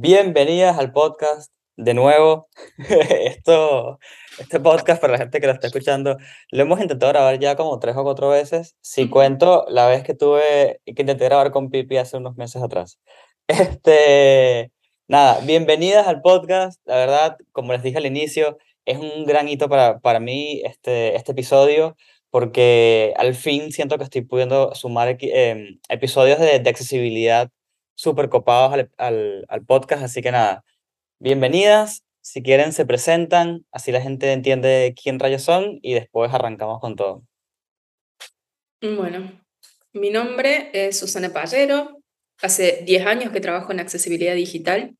Bienvenidas al podcast de nuevo. Esto, este podcast, para la gente que lo está escuchando, lo hemos intentado grabar ya como tres o cuatro veces. Si cuento la vez que tuve que intenté grabar con Pipi hace unos meses atrás. Este, nada, bienvenidas al podcast. La verdad, como les dije al inicio, es un gran hito para, para mí este, este episodio porque al fin siento que estoy pudiendo sumar em, episodios de, de accesibilidad súper copados al, al, podcast, así que nada, bienvenidas, si quieren se presentan, así la gente entiende quién rayos son y después arrancamos con todo. Bueno, mi nombre es Susana Pallero, hace 10 años que trabajo en accesibilidad digital,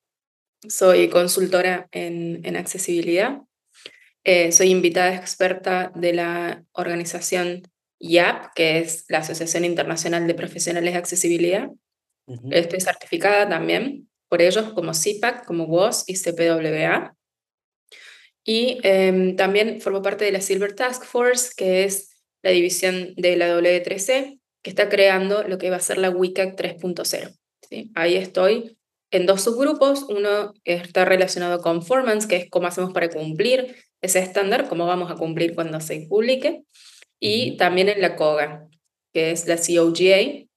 soy consultora en, en accesibilidad, eh, soy invitada experta de la organización IAP, que es la Asociación Internacional de Profesionales de Accesibilidad, Estoy certificada también por ellos como CIPAC, como WOS y CPWA. Y em, también formo parte de la Silver Task Force, que es la división de la W3C, que está creando lo que va a ser la WCAG 3.0. ¿sí? Ahí estoy en dos subgrupos. Uno está relacionado con performance, que es cómo hacemos para cumplir ese estándar, cómo vamos a cumplir cuando se publique. Y también en la COGA, que es la COGA,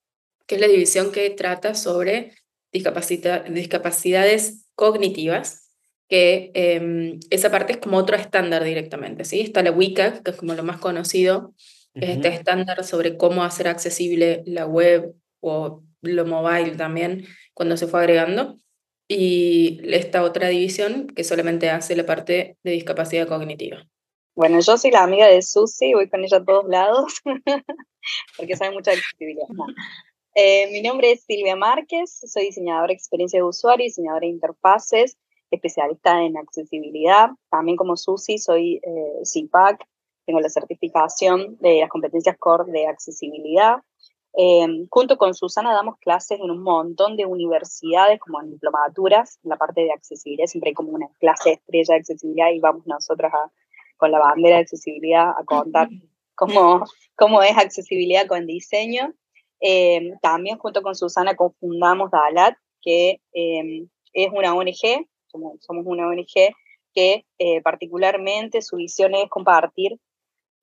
que es la división que trata sobre discapacidades cognitivas, que em, esa parte es como otro estándar directamente, ¿sí? Está la WCAG, que es como lo más conocido, es este estándar sobre cómo hacer accesible la web o lo mobile también, cuando se fue agregando, y esta otra división que solamente hace la parte de discapacidad cognitiva. Bueno, yo soy la amiga de Susi, voy con ella a todos lados, porque sabe mucha accesibilidad. Eh, mi nombre es Silvia Márquez, soy diseñadora de experiencia de usuario, diseñadora de interfaces, especialista en accesibilidad. También como Susi soy eh, CIPAC, tengo la certificación de las competencias core de accesibilidad. Eh, junto con Susana damos clases en un montón de universidades, como en diplomaturas, en la parte de accesibilidad, siempre hay como una clase estrella de accesibilidad y vamos nosotros con la bandera de accesibilidad a contar cómo, cómo es accesibilidad con diseño. Em, también junto con Susana confundamos DALAT, que em, es una ONG, somos, una ONG que eh, particularmente su visión es compartir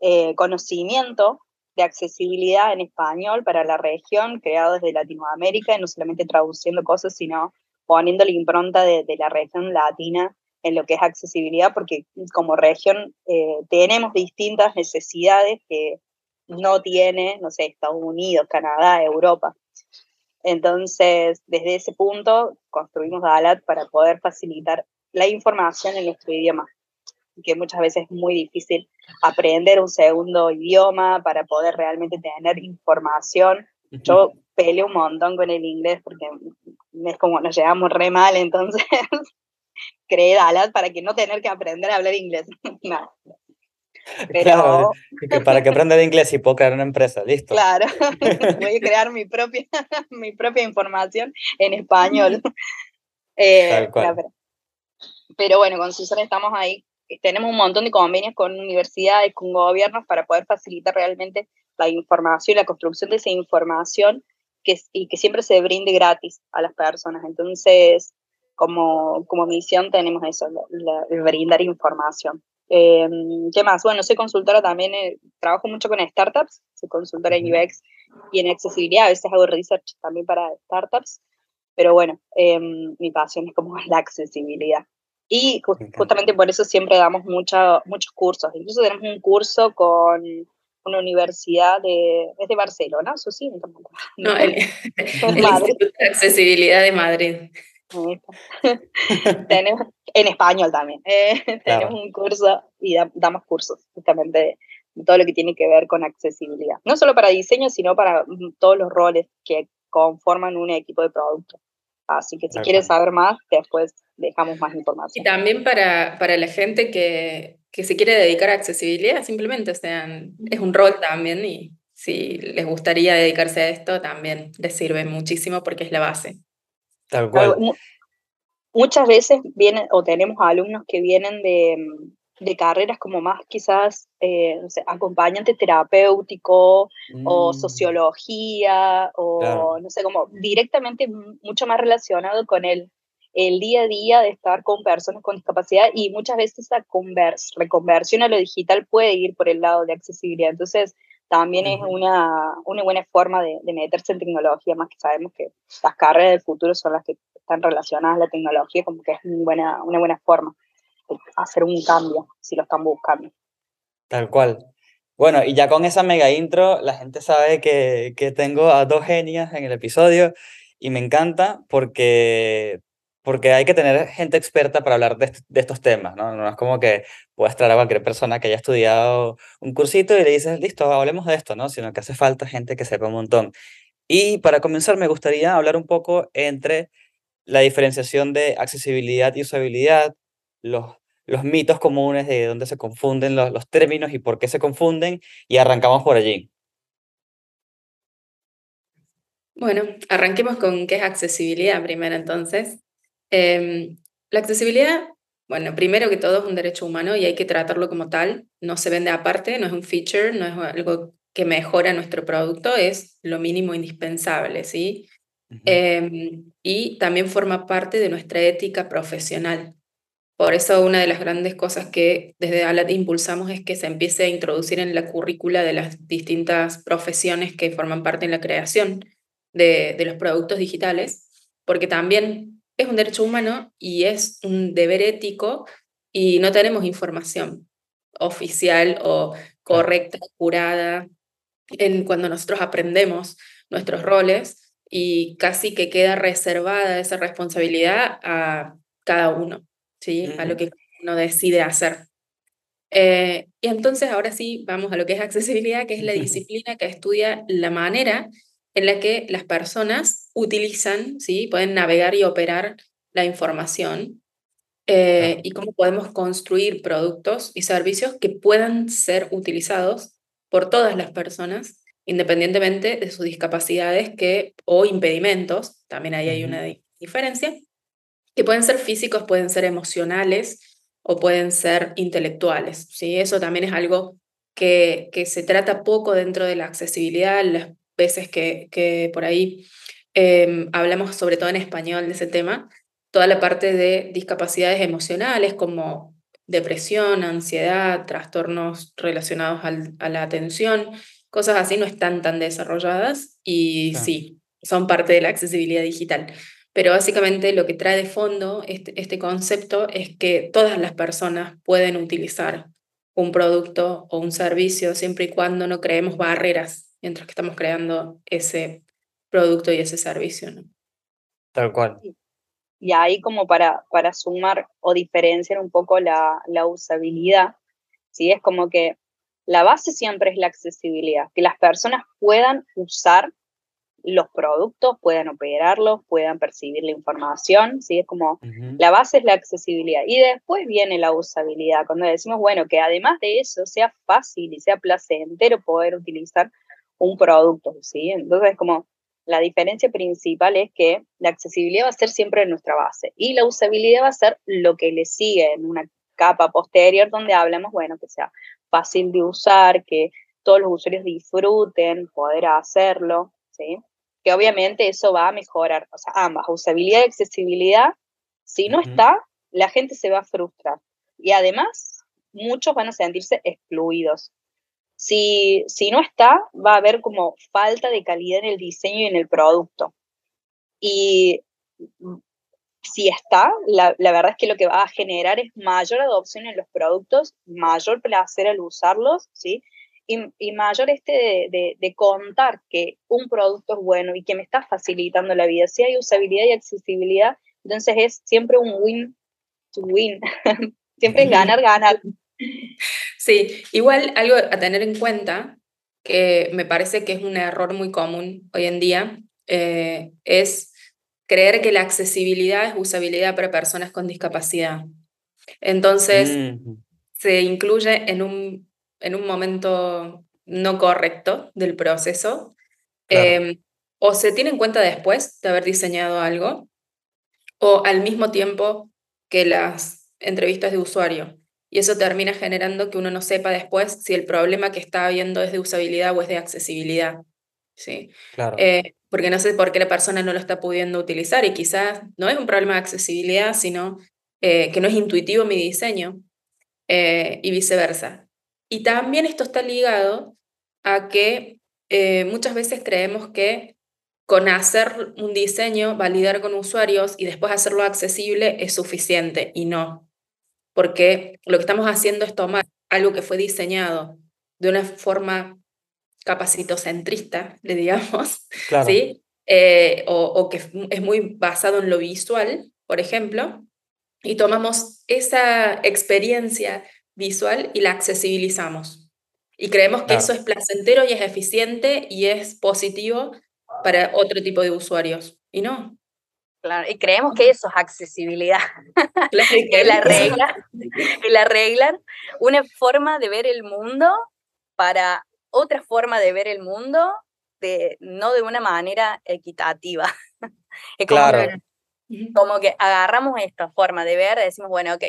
eh, conocimiento de accesibilidad en español para la región, creado desde Latinoamérica, y no solamente traduciendo cosas, sino poniendo la impronta de, de la región latina en lo que es accesibilidad, porque como región eh, tenemos distintas necesidades que no tiene, no sé, Estados Unidos, Canadá, Europa. Entonces, desde ese punto, construimos DALAT para poder facilitar la información en nuestro idioma, que muchas veces es muy difícil aprender un segundo idioma para poder realmente tener información. Yo peleo un montón con el inglés porque es como nos llevamos re mal, entonces creé DALAT para que no tener que aprender a hablar inglés. no, Claro, para que aprenda inglés y puedo crear una empresa, listo. Claro, voy a crear mi propia, mi propia información en español. Eh, pero, bueno, con Susana estamos ahí, tenemos un montón de convenios con universidades, con gobiernos para poder facilitar realmente la información, la construcción de esa información que, y que siempre se brinde gratis a las personas. Entonces, como, como misión tenemos eso, brindar información. Em, ¿Qué más? Bueno, soy consultora también, eh, trabajo mucho con startups, soy consultora en UX y en accesibilidad, a veces hago research también para startups, pero bueno, em, mi pasión es como la accesibilidad. Y justamente por eso siempre damos mucha, muchos cursos, incluso tenemos un curso con una universidad de, es de Barcelona, eso sí, no, el, Instituto de Accesibilidad de Madrid. tenemos, en español también. Eh, tenemos un curso y damos cursos justamente de todo lo que tiene que ver con accesibilidad. No solo para diseño, sino para mm, todos los roles que conforman un equipo de producto. Así que si quieres saber más, después dejamos más información. Y también para, para la gente que, que se quiere dedicar a accesibilidad, simplemente sean, es un rol también y si les gustaría dedicarse a esto, también les sirve muchísimo porque es la base. Tal cual. Muchas veces vienen o tenemos alumnos que vienen de, de carreras como más quizás eh, no sé, acompañante terapéutico o mm. sociología o no sé, como directamente mucho más relacionado con el el día a día de estar con personas con discapacidad y muchas veces esa reconversión a lo digital puede ir por el lado de accesibilidad. Entonces, también es una, una buena forma de, meterse en tecnología, más que sabemos que las carreras del futuro son las que están relacionadas a la tecnología, como que es una buena, una buena forma de hacer un cambio si lo están buscando. Tal cual. Bueno, y ya con esa mega intro, la gente sabe que, que tengo a dos genias en el episodio y me encanta porque porque hay que tener gente experta para hablar de, estos temas, ¿no? No es como que puedas traer a cualquier persona que haya estudiado un cursito y le dices, listo, hablemos de esto, ¿no? Sino que hace falta gente que sepa un montón. Y para comenzar, me gustaría hablar un poco entre la diferenciación de accesibilidad y usabilidad, los, los mitos comunes de dónde se confunden los, los términos y por qué se confunden, y arrancamos por allí. Bueno, arranquemos con qué es accesibilidad primero entonces. Em, la accesibilidad, bueno, primero que todo es un derecho humano y hay que tratarlo como tal. No se vende aparte, no es un feature, no es algo que mejora nuestro producto, es lo mínimo indispensable, ¿sí? Em, y también forma parte de nuestra ética profesional. Por eso una de las grandes cosas que desde ALAT impulsamos es que se empiece a introducir en la currícula de las distintas profesiones que forman parte en la creación de, de los productos digitales, porque también es un derecho humano y es un deber ético y no tenemos información oficial o correcta, curada, en cuando nosotros aprendemos nuestros roles y casi que queda reservada esa responsabilidad a cada uno, ¿sí? a lo que uno decide hacer. Eh, y entonces ahora sí vamos a lo que es accesibilidad, que es la disciplina que estudia la manera en la que las personas utilizan, ¿sí? pueden navegar y operar la información eh, y cómo podemos construir productos y servicios que puedan ser utilizados por todas las personas, independientemente de sus discapacidades que, o impedimentos, también ahí hay una diferencia, que pueden ser físicos, pueden ser emocionales o pueden ser intelectuales. ¿sí? Eso también es algo que, que se trata poco dentro de la accesibilidad, las veces que, que por ahí em, hablamos sobre todo en español de ese tema, toda la parte de discapacidades emocionales como depresión, ansiedad, trastornos relacionados a la atención, cosas así no están tan desarrolladas y sí, son parte de la accesibilidad digital. Pero básicamente lo que trae de fondo este, este concepto es que todas las personas pueden utilizar un producto o un servicio siempre y cuando no creemos barreras mientras que estamos creando ese producto y ese servicio. ¿no? Tal cual. Y ahí como para, para sumar o diferenciar un poco la, la usabilidad, ¿sí? es como que la base siempre es la accesibilidad, que las personas puedan usar los productos, puedan operarlos, puedan percibir la información, ¿sí? Es como, la base es la accesibilidad. Y después viene la usabilidad, cuando decimos, bueno, que además de eso sea fácil y sea placentero poder utilizar un producto, ¿sí? Entonces, como la diferencia principal es que la accesibilidad va a ser siempre nuestra base y la usabilidad va a ser lo que le sigue en una capa posterior donde hablamos, bueno, que sea fácil de usar, que todos los usuarios disfruten poder hacerlo, ¿sí? Que obviamente eso va a mejorar, o sea, ambas, usabilidad y accesibilidad, si no está, la gente se va a frustrar y además muchos van a sentirse excluidos si, si no está, va a haber como falta de calidad en el diseño y en el producto. Y si está, la, la, verdad es que lo que va a generar es mayor adopción en los productos, mayor placer al usarlos, ¿sí? Y, y mayor este de, de, de, contar que un producto es bueno y que me está facilitando la vida. Si hay usabilidad y accesibilidad, entonces es siempre un win to win. siempre es ganar, ganar. Sí, igual algo a tener en cuenta, que me parece que es un error muy común hoy en día, eh, es creer que la accesibilidad es usabilidad para personas con discapacidad. Entonces, se incluye en un, en un momento no correcto del proceso, em, o se tiene en cuenta después de haber diseñado algo, o al mismo tiempo que las entrevistas de usuario. Y eso termina generando que uno no sepa después si el problema que está habiendo es de usabilidad o es de accesibilidad. ¿sí? Claro. Eh, porque no sé por qué la persona no lo está pudiendo utilizar y quizás no es un problema de accesibilidad, sino eh, que no es intuitivo mi diseño eh, y viceversa. Y también esto está ligado a que muchas veces creemos que con hacer un diseño, validar con usuarios y después hacerlo accesible es suficiente y no, porque lo que estamos haciendo es tomar algo que fue diseñado de una forma capacitocentrista, le digamos, ¿sí? Eh, o, que es muy basado en lo visual, por ejemplo, y tomamos esa experiencia visual y la accesibilizamos. Y creemos que eso es placentero y es eficiente y es positivo para otro tipo de usuarios. Y no. Claro, y creemos que eso es accesibilidad. que la regla, que la regla, una forma de ver el mundo para otra forma de ver el mundo, de, no de una manera equitativa. es como, claro. como que agarramos esta forma de ver, decimos, bueno, ok,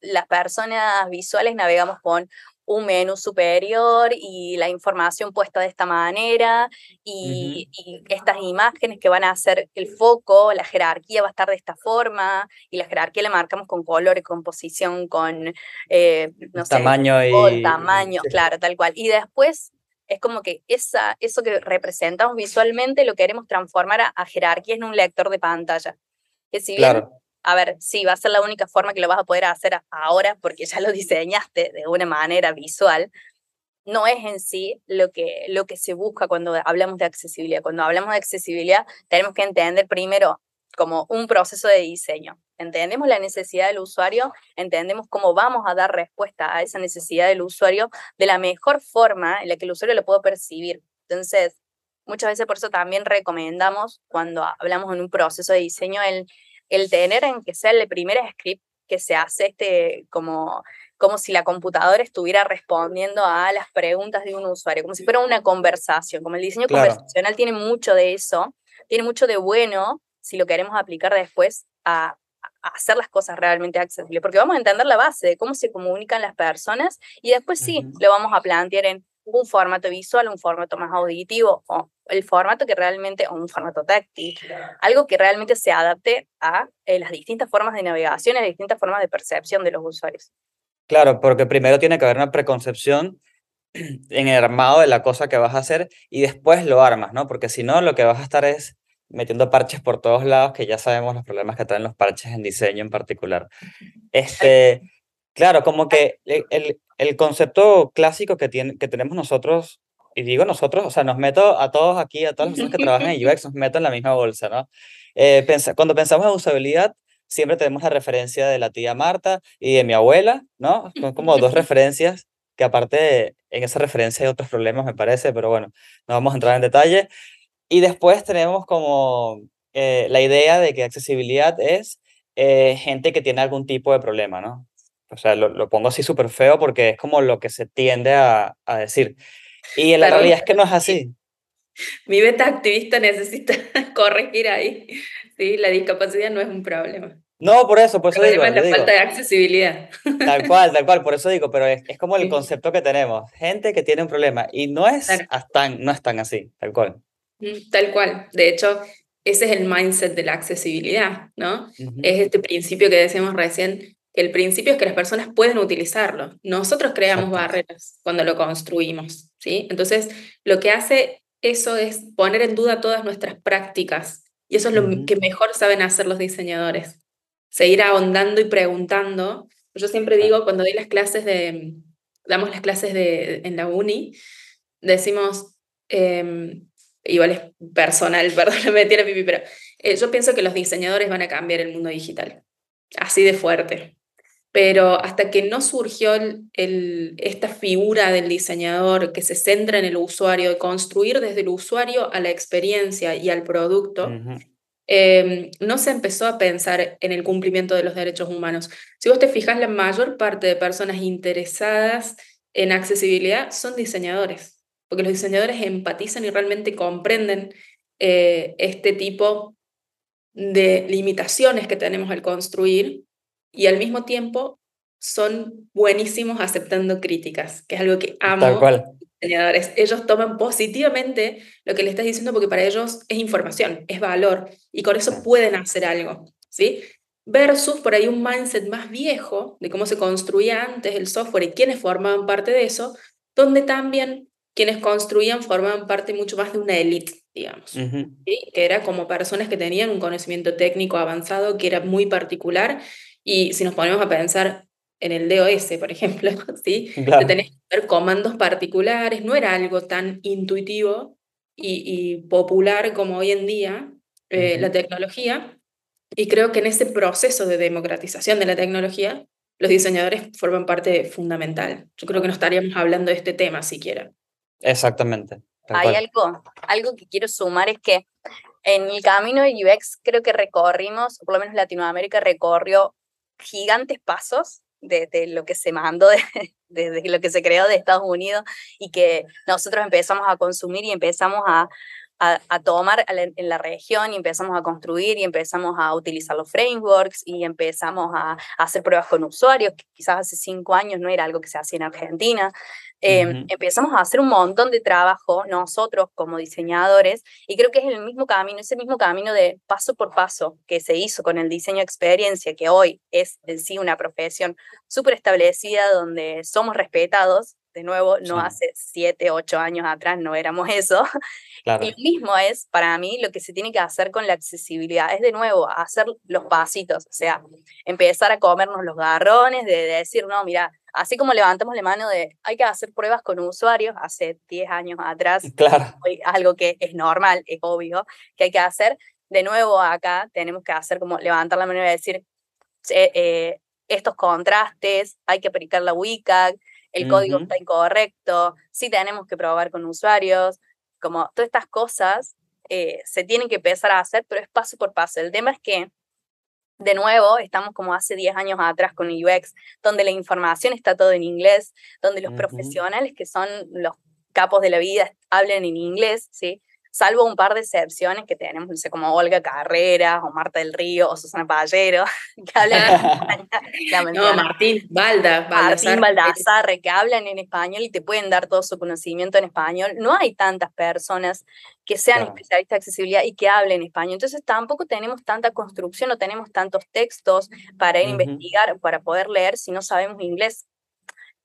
las personas visuales navegamos con un menú superior y la información puesta de esta manera y, estas imágenes que van a hacer el foco, la jerarquía va a estar de esta forma y la jerarquía la marcamos con color, composición, con, eh, no tamaño y... tamaño, claro, tal cual. Y después es como que esa, eso que representamos visualmente lo queremos transformar a, jerarquía en un lector de pantalla. Que si bien a ver, sí, va a ser la única forma que lo vas a poder hacer ahora porque ya lo diseñaste de una manera visual, no es en sí lo que, lo que se busca cuando hablamos de accesibilidad. Cuando hablamos de accesibilidad, tenemos que entender primero como un proceso de diseño. Entendemos la necesidad del usuario, entendemos cómo vamos a dar respuesta a esa necesidad del usuario de la mejor forma en la que el usuario lo pueda percibir. Entonces, muchas veces por eso también recomendamos cuando hablamos en un proceso de diseño el el tener en que sea el primer script que se hace este como, como si la computadora estuviera respondiendo a las preguntas de un usuario, como si fuera una conversación, como el diseño conversacional tiene mucho de eso, tiene mucho de bueno si lo queremos aplicar después a, hacer las cosas realmente accesibles, porque vamos a entender la base de cómo se comunican las personas y después sí lo vamos a plantear en un formato visual, un formato más auditivo o el formato que realmente, o un formato táctil, algo que realmente se adapte a eh, las distintas formas de navegación y las distintas formas de percepción de los usuarios. Claro, porque primero tiene que haber una preconcepción en el armado de la cosa que vas a hacer y después lo armas, ¿no? Porque si no, lo que vas a estar es metiendo parches por todos lados, que ya sabemos los problemas que traen los parches en diseño en particular. Este, claro, como que el, el concepto clásico que, tiene, que tenemos nosotros y digo nosotros, o sea, nos meto a todos aquí, a todas las personas que trabajan en UX, nos meto en la misma bolsa, ¿no? Eh, cuando pensamos en usabilidad, siempre tenemos la referencia de la tía Marta y de mi abuela, ¿no? Son como dos referencias que aparte en esa referencia hay otros problemas, me parece, pero bueno, no vamos a entrar en detalle. Y después tenemos como eh, la idea de que accesibilidad es eh, gente que tiene algún tipo de problema, ¿no? O sea, lo, lo pongo así súper feo porque es como lo que se tiende a, a decir. Y la realidad es que no es así. Mi beta activista necesita corregir ahí. Sí, la discapacidad no es un problema. No, por eso, por eso digo. Es la falta de accesibilidad. Tal cual, tal cual, por eso digo, pero es, es como el concepto que tenemos. Gente que tiene un problema y no es, tan, no es tan así, tal cual. Mm, tal cual. De hecho, ese es el mindset de la accesibilidad, ¿no? Es este principio que decíamos recién, el principio es que las personas pueden utilizarlo. Nosotros creamos barreras cuando lo construimos, ¿sí? Entonces, lo que hace eso es poner en duda todas nuestras prácticas y eso es lo que mejor saben hacer los diseñadores. Seguir ahondando y preguntando. Yo siempre digo, cuando doy las clases de, damos las clases de, en la uni, decimos, eh, igual es personal, perdón, me tiene pipi, pero eh, yo pienso que los diseñadores van a cambiar el mundo digital. Así de fuerte pero hasta que no surgió el, esta figura del diseñador que se centra en el usuario, de construir desde el usuario a la experiencia y al producto, em, no se empezó a pensar en el cumplimiento de los derechos humanos. Si vos te fijas, la mayor parte de personas interesadas en accesibilidad son diseñadores, porque los diseñadores empatizan y realmente comprenden eh, este tipo de limitaciones que tenemos al construir y al mismo tiempo son buenísimos aceptando críticas, que es algo que amo. Tal cual. diseñadores. Ellos toman positivamente lo que le estás diciendo porque para ellos es información, es valor y con eso pueden hacer algo, ¿sí? Versus por ahí un mindset más viejo de cómo se construía antes el software y quienes formaban parte de eso, donde también quienes construían formaban parte mucho más de una élite, digamos, que era como personas que tenían un conocimiento técnico avanzado que era muy particular y si nos ponemos a pensar en el DOS, por ejemplo, ¿sí? Claro. que ver comandos particulares, no era algo tan intuitivo y, popular como hoy en día eh, la tecnología. Y creo que en ese proceso de democratización de la tecnología, los diseñadores forman parte fundamental. Yo creo que no estaríamos hablando de este tema siquiera. Exactamente. Hay algo, algo que quiero sumar es que en el camino de UX creo que recorrimos, por lo menos Latinoamérica recorrió gigantes pasos desde lo que se mandó, desde lo que se creó de Estados Unidos y que nosotros empezamos a consumir y empezamos a, a, tomar en la región y empezamos a construir y empezamos a utilizar los frameworks y empezamos a, hacer pruebas con usuarios, que quizás hace cinco años no era algo que se hacía en Argentina. Em, empezamos a hacer un montón de trabajo nosotros como diseñadores y creo que es el mismo camino, ese mismo camino de paso por paso que se hizo con el diseño experiencia, que hoy es en sí una profesión súper establecida donde somos respetados de nuevo, no hace siete, ocho años atrás no éramos eso. Y lo mismo es para mí lo que se tiene que hacer con la accesibilidad, es de nuevo hacer los pasitos, o sea, empezar a comernos los garrones, de, decir, no, mira, así como levantamos la mano de hay que hacer pruebas con usuarios, hace 10 años atrás, claro. algo que es normal, es obvio, que hay que hacer, de nuevo acá tenemos que hacer como levantar la mano y decir, eh, estos contrastes, hay que aplicar la WCAG, el código está incorrecto, sí tenemos que probar con usuarios, como todas estas cosas eh, se tienen que empezar a hacer, pero es paso por paso. El tema es que, de nuevo, estamos como hace 10 años atrás con UX, donde la información está todo en inglés, donde los profesionales que son los capos de la vida hablan en inglés, ¿sí? Salvo un par de excepciones que tenemos, no sé, como Olga Carrera, o Marta del Río, o Susana Pallero, que hablan no, Martín Balda, Martín Baldazarre, que hablan en español y te pueden dar todo su conocimiento en español. No hay tantas personas que sean especialistas de accesibilidad y que hablen español. Entonces tampoco tenemos tanta construcción, no tenemos tantos textos para investigar, para poder leer si no sabemos inglés.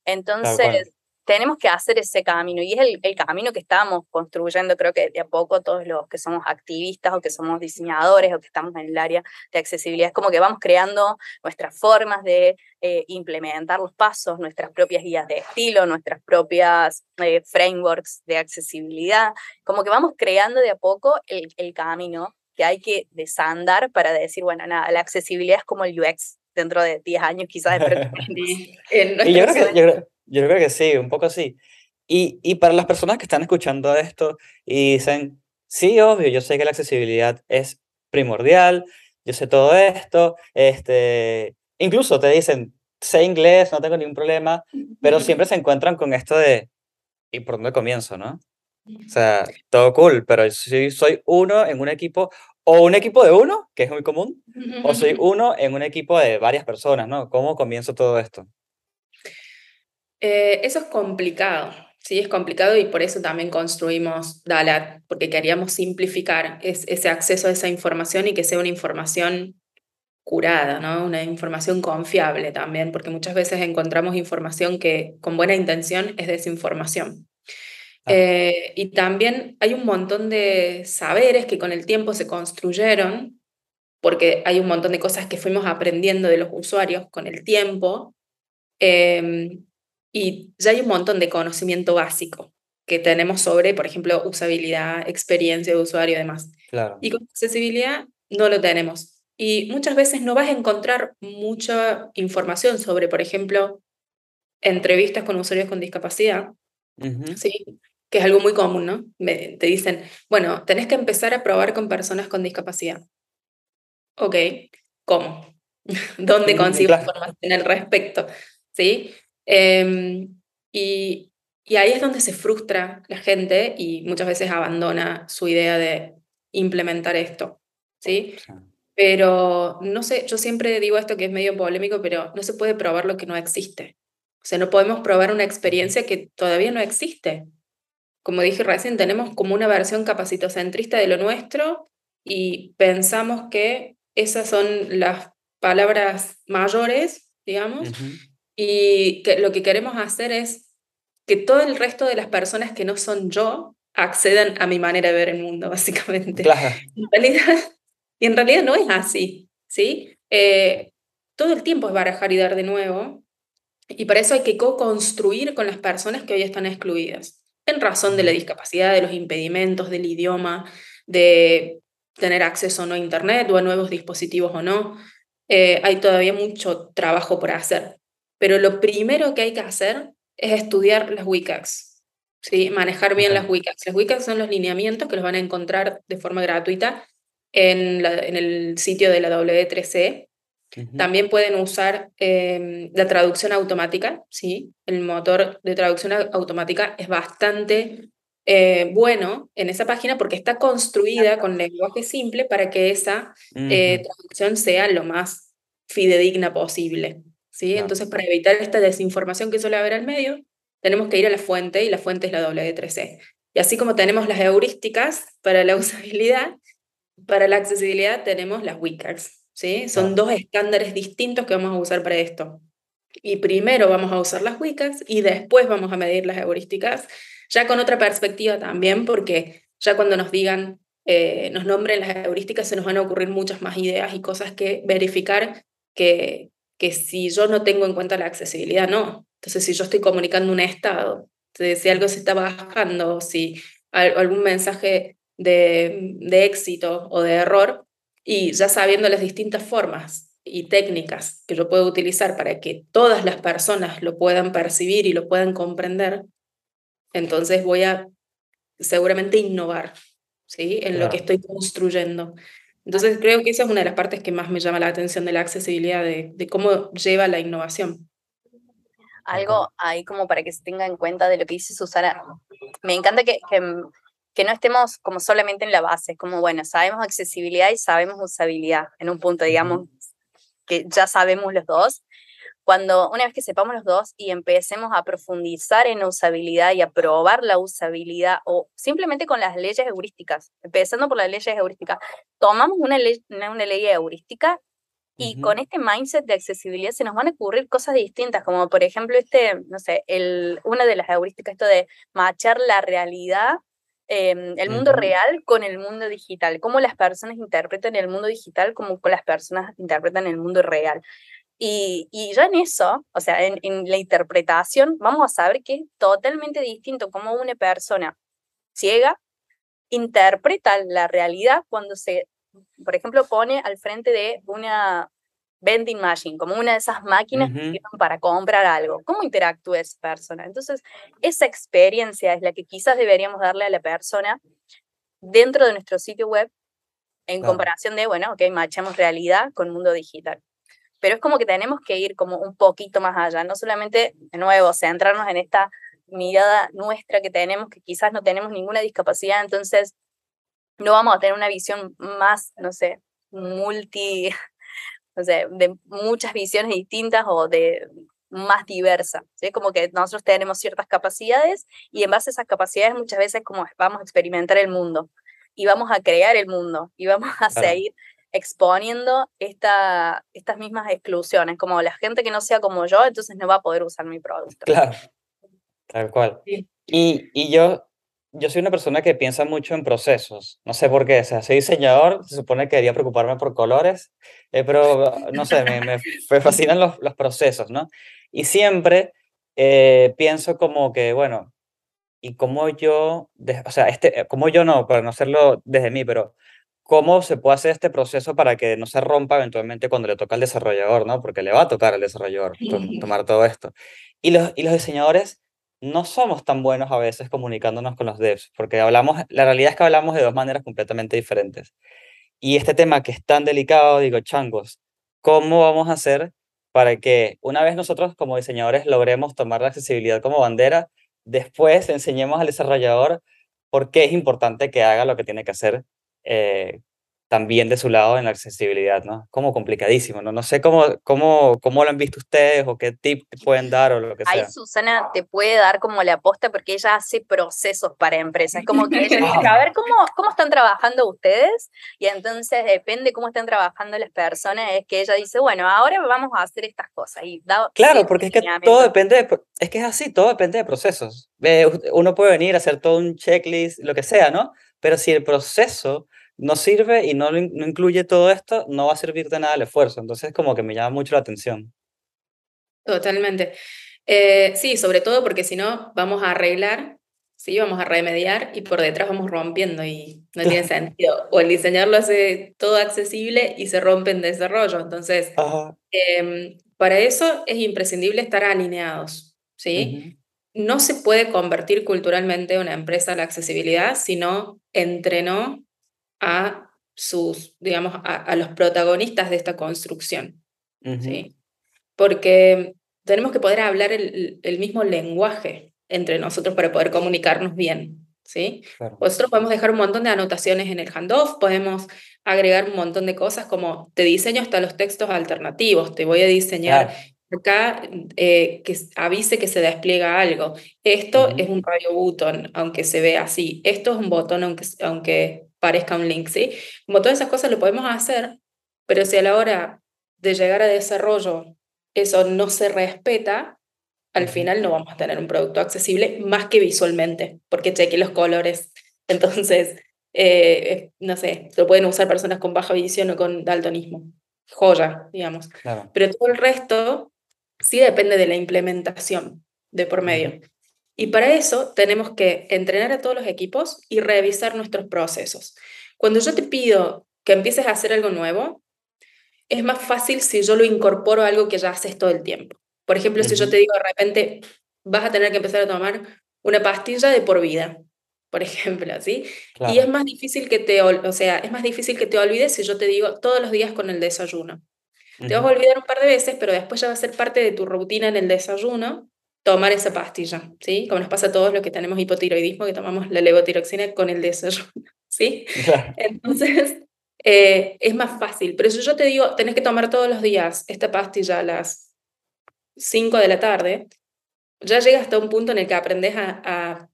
Entonces, tenemos que hacer ese camino y es el, camino que estamos construyendo, creo que de a poco todos los que somos activistas o que somos diseñadores o que estamos en el área de accesibilidad, es como que vamos creando nuestras formas de eh, implementar los pasos, nuestras propias guías de estilo, nuestras propias eh, frameworks de accesibilidad, como que vamos creando de a poco el, camino que hay que desandar para decir, bueno, nada, la accesibilidad es como el UX dentro de 10 años quizás. y yo creo que, yo creo que sí, un poco sí. Y, y para las personas que están escuchando esto y dicen, sí, obvio, yo sé que la accesibilidad es primordial, yo sé todo esto, este, incluso te dicen, sé inglés, no tengo ningún problema, pero siempre se encuentran con esto de, ¿y por dónde comienzo, no? O sea, todo cool, pero si soy uno en un equipo, o un equipo de uno, que es muy común, o soy uno en un equipo de varias personas, ¿no? ¿Cómo comienzo todo esto? Eh, eso es complicado, sí, es complicado y por eso también construimos Dalat, porque queríamos simplificar ese acceso a esa información y que sea una información curada, ¿no? Una información confiable también, porque muchas veces encontramos información que con buena intención es desinformación. Eh, y también hay un montón de saberes que con el tiempo se construyeron, porque hay un montón de cosas que fuimos aprendiendo de los usuarios con el tiempo, em, y ya hay un montón de conocimiento básico que tenemos sobre, por ejemplo, usabilidad, experiencia de usuario y demás. Claro. Y con accesibilidad no lo tenemos. Y muchas veces no vas a encontrar mucha información sobre, por ejemplo, entrevistas con usuarios con discapacidad, ¿sí? que es algo muy común, ¿no? te dicen, bueno, tenés que empezar a probar con personas con discapacidad. Ok, ¿cómo? ¿Dónde consigo información al respecto? ¿Sí? Em, y, y ahí es donde se frustra la gente y muchas veces abandona su idea de implementar esto, ¿sí? Pero no sé, yo siempre digo esto que es medio polémico, pero no se puede probar lo que no existe. O sea, no podemos probar una experiencia que todavía no existe. como dije recién, tenemos como una versión capacitocentrista de lo nuestro y pensamos que esas son las palabras mayores, digamos, y que lo que queremos hacer es que todo el resto de las personas que no son yo accedan a mi manera de ver el mundo, básicamente. Claro. En realidad, y en realidad no es así, ¿sí? Eh, todo el tiempo es barajar y dar de nuevo, y para eso hay que co-construir con las personas que hoy están excluidas, en razón de la discapacidad, de los impedimentos, del idioma, de tener acceso o no a Internet o a nuevos dispositivos o no. Eh, hay todavía mucho trabajo por hacer, pero lo primero que hay que hacer es estudiar las WCAGs, ¿sí? manejar bien las WCAGs. Las WCAGs son los lineamientos que los van a encontrar de forma gratuita en, en el sitio de la W3C, también pueden usar em, la traducción automática, ¿sí? El motor de traducción automática es bastante eh, bueno en esa página porque está construida con lenguaje simple para que esa eh, traducción sea lo más fidedigna posible, ¿sí? Entonces, para evitar esta desinformación que suele haber al medio, tenemos que ir a la fuente y la fuente es la W3C. Y así como tenemos las heurísticas para la usabilidad, para la accesibilidad tenemos las WCAGs. Son dos estándares distintos que vamos a usar para esto. Y primero vamos a usar las WCAGs y después vamos a medir las heurísticas, ya con otra perspectiva también, porque ya cuando nos digan, eh, nos nombren las heurísticas, se nos van a ocurrir muchas más ideas y cosas que verificar que, que si yo no tengo en cuenta la accesibilidad, no. Entonces, si yo estoy comunicando un estado, si algo se está bajando, si algún mensaje de, de éxito o de error, y ya sabiendo las distintas formas y técnicas que yo puedo utilizar para que todas las personas lo puedan percibir y lo puedan comprender, entonces voy a seguramente innovar ¿sí? en lo que estoy construyendo. Entonces creo que esa es una de las partes que más me llama la atención de la accesibilidad, de, de cómo lleva la innovación. Algo ahí como para que se tenga en cuenta de lo que dice Susana. Me encanta que, que que no estemos como solamente en la base, como bueno, sabemos accesibilidad y sabemos usabilidad en un punto, digamos, que ya sabemos los dos. Cuando una vez que sepamos los dos y empecemos a profundizar en usabilidad y a probar la usabilidad o simplemente con las leyes heurísticas, empezando por las leyes heurísticas, tomamos una ley, una, ley heurística y con este mindset de accesibilidad se nos van a ocurrir cosas distintas, como por ejemplo este, no sé, el, una de las heurísticas, esto de machar la realidad Em, el mundo real con el mundo digital, cómo las personas interpretan el mundo digital, cómo las personas interpretan el mundo real. Y, y ya en eso, o sea, en, en, la interpretación, vamos a saber que es totalmente distinto cómo una persona ciega interpreta la realidad cuando se, por ejemplo, pone al frente de una, vending machine, como una de esas máquinas que para comprar algo. ¿Cómo interactúa esa persona? Entonces, esa experiencia es la que quizás deberíamos darle a la persona dentro de nuestro sitio web en comparación de, bueno, ok, machamos realidad con mundo digital. Pero es como que tenemos que ir como un poquito más allá, no solamente, de nuevo, centrarnos en esta mirada nuestra que tenemos, que quizás no tenemos ninguna discapacidad, entonces no vamos a tener una visión más, no sé, multi de muchas visiones distintas o de más diversa, ¿sí? Como que nosotros tenemos ciertas capacidades y en base a esas capacidades muchas veces como vamos a experimentar el mundo y vamos a crear el mundo y vamos a seguir exponiendo esta, estas mismas exclusiones, como la gente que no sea como yo, entonces no va a poder usar mi producto. Claro, tal cual. Y, y yo yo soy una persona que piensa mucho en procesos. No sé por qué. O sea, soy diseñador, se supone que debería preocuparme por colores, eh, pero no sé, me, me, fascinan los, los, procesos, ¿no? Y siempre eh, pienso como que, bueno, y cómo yo, o sea, este, cómo yo no, para no hacerlo desde mí, pero cómo se puede hacer este proceso para que no se rompa eventualmente cuando le toca al desarrollador, ¿no? Porque le va a tocar al desarrollador tomar todo esto. Y los, y los diseñadores no somos tan buenos a veces comunicándonos con los devs, porque hablamos, la realidad es que hablamos de dos maneras completamente diferentes. Y este tema que es tan delicado, digo, changos, ¿cómo vamos a hacer para que una vez nosotros como diseñadores logremos tomar la accesibilidad como bandera, después enseñemos al desarrollador por qué es importante que haga lo que tiene que hacer eh, también de su lado en la accesibilidad, ¿no? Como complicadísimo, ¿no? No sé cómo, cómo, cómo lo han visto ustedes o qué tip pueden dar o lo que sea. Ahí Susana te puede dar como la aposta porque ella hace procesos para empresas. Como que ella dice, a ver, ¿cómo, ¿cómo están trabajando ustedes? Y entonces depende cómo están trabajando las personas, es que ella dice, bueno, ahora vamos a hacer estas cosas. Y claro, porque es que todo depende, de, es que es así, todo depende de procesos. Uno puede venir a hacer todo un checklist, lo que sea, ¿no? Pero si el proceso no sirve y no, no incluye todo esto, no va a servir de nada el esfuerzo. Entonces, como que me llama mucho la atención. Totalmente. Eh, sí, sobre todo porque si no, vamos a arreglar, sí, vamos a remediar y por detrás vamos rompiendo y no tiene sentido. O el diseñador lo hace todo accesible y se rompe en desarrollo. Entonces, em, para eso es imprescindible estar alineados, ¿sí? No se puede convertir culturalmente una empresa a la accesibilidad si no entrenó a sus, digamos, a, los protagonistas de esta construcción. ¿sí? Porque tenemos que poder hablar el, el, mismo lenguaje entre nosotros para poder comunicarnos bien. ¿sí? Nosotros podemos dejar un montón de anotaciones en el handoff, podemos agregar un montón de cosas como te diseño hasta los textos alternativos, te voy a diseñar acá eh, que avise que se despliega algo. Esto es un radio button, aunque se vea así. Esto es un botón, aunque, aunque parezca un link, ¿sí? Como todas esas cosas lo podemos hacer, pero si a la hora de llegar a desarrollo eso no se respeta, al final no vamos a tener un producto accesible más que visualmente, porque cheque los colores. Entonces, eh, no sé, lo pueden usar personas con baja visión o con daltonismo. Joya, digamos. Pero todo el resto sí depende de la implementación de por medio. Y para eso tenemos que entrenar a todos los equipos y revisar nuestros procesos. Cuando yo te pido que empieces a hacer algo nuevo, es más fácil si yo lo incorporo a algo que ya haces todo el tiempo. Por ejemplo, si yo te digo de repente, vas a tener que empezar a tomar una pastilla de por vida, por ejemplo, ¿sí? Y es más difícil que te, o sea, es más difícil que te olvides si yo te digo todos los días con el desayuno. Te vas a olvidar un par de veces, pero después ya va a ser parte de tu rutina en el desayuno tomar esa pastilla, ¿sí? Como nos pasa a todos los que tenemos hipotiroidismo, que tomamos la levotiroxina con el desayuno, ¿sí? Entonces, eh, es más fácil. Pero si yo te digo, tenés que tomar todos los días esta pastilla a las 5 de la tarde, ya llega hasta un punto en el que aprendes a,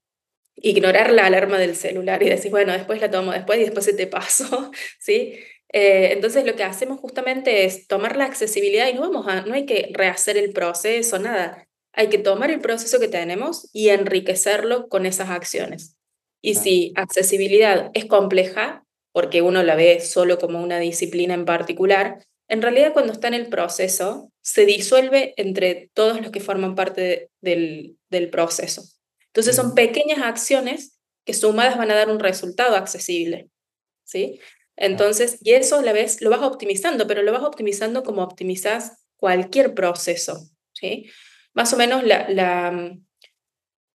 ignorar la alarma del celular y decís, bueno, después la tomo después y después se te pasó, ¿sí? Eh, entonces lo que hacemos justamente es tomar la accesibilidad y no, vamos a, no hay que rehacer el proceso, nada hay que tomar el proceso que tenemos y enriquecerlo con esas acciones. Y si accesibilidad es compleja, porque uno la ve solo como una disciplina en particular, en realidad cuando está en el proceso se disuelve entre todos los que forman parte del, del proceso. Entonces son pequeñas acciones que sumadas van a dar un resultado accesible. ¿sí? Entonces, y eso a la vez lo vas optimizando, pero lo vas optimizando como optimizas cualquier proceso. ¿sí? más o menos la, la mm,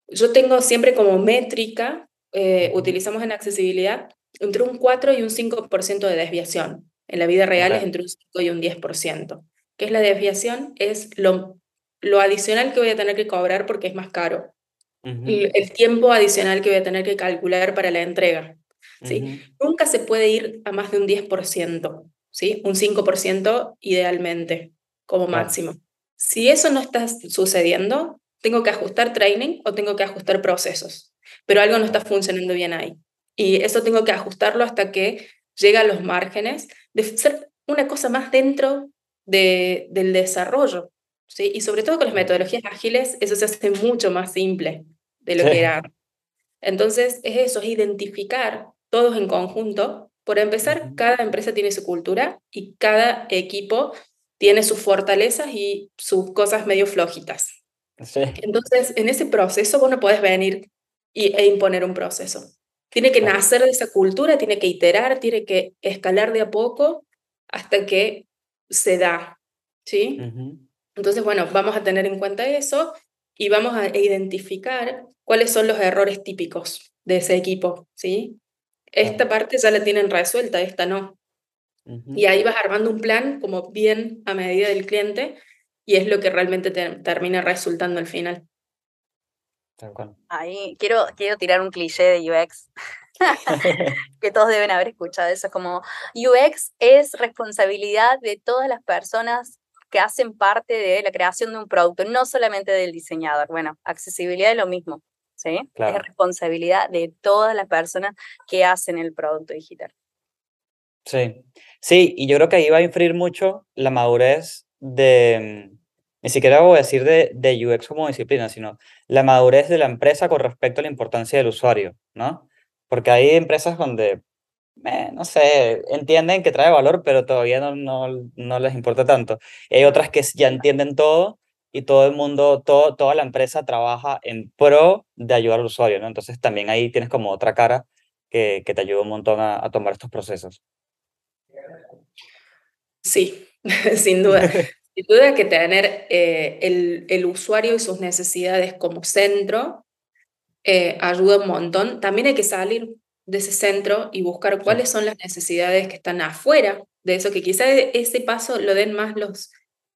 yo tengo siempre como métrica, eh, utilizamos en accesibilidad, entre un 4 y un 5% de desviación. En la vida real es entre un 5 y un 10%. ¿Qué es la desviación? Es lo, lo adicional que voy a tener que cobrar porque es más caro. el, el, tiempo adicional que voy a tener que calcular para la entrega. ¿Sí? Nunca se puede ir a más de un 10%, ¿sí? un 5% idealmente como máximo. Si eso no está sucediendo, tengo que ajustar training o tengo que ajustar procesos, pero algo no está funcionando bien ahí. Y eso tengo que ajustarlo hasta que llega a los márgenes de ser una cosa más dentro de, del desarrollo. ¿sí? Y sobre todo con las metodologías ágiles, eso se hace mucho más simple de lo que era. Entonces, es eso, es identificar todos en conjunto. Por empezar, cada empresa tiene su cultura y cada equipo tiene sus fortalezas y sus cosas medio flojitas. Entonces, en ese proceso vos no podés venir y, e imponer un proceso. Tiene que nacer de esa cultura, tiene que iterar, tiene que escalar de a poco hasta que se da. ¿sí? Entonces, bueno, vamos a tener en cuenta eso y vamos a identificar cuáles son los errores típicos de ese equipo. ¿sí? Esta parte ya la tienen resuelta, esta no. Y ahí vas armando un plan como bien a medida del cliente y es lo que realmente te termina resultando al final. Ahí quiero, quiero tirar un cliché de UX. que todos deben haber escuchado eso, como UX es responsabilidad de todas las personas que hacen parte de la creación de un producto, no solamente del diseñador. Bueno, accesibilidad es lo mismo, ¿sí? Es responsabilidad de todas las personas que hacen el producto digital. Sí, sí, y yo creo que ahí va a influir mucho la madurez de, ni siquiera voy a decir de, de UX como disciplina, sino la madurez de la empresa con respecto a la importancia del usuario, ¿no? Porque hay empresas donde, eh, no sé, entienden que trae valor, pero todavía no, no, no les importa tanto. hay otras que ya entienden todo y todo el mundo, todo, toda la empresa trabaja en pro de ayudar al usuario, ¿no? Entonces también ahí tienes como otra cara que, que te ayuda un montón a, a tomar estos procesos. Sí, sin duda. Sin duda que tener eh, el, el, usuario y sus necesidades como centro eh, ayuda un montón. También hay que salir de ese centro y buscar cuáles son las necesidades que están afuera de eso, que quizá e, ese paso lo den más los,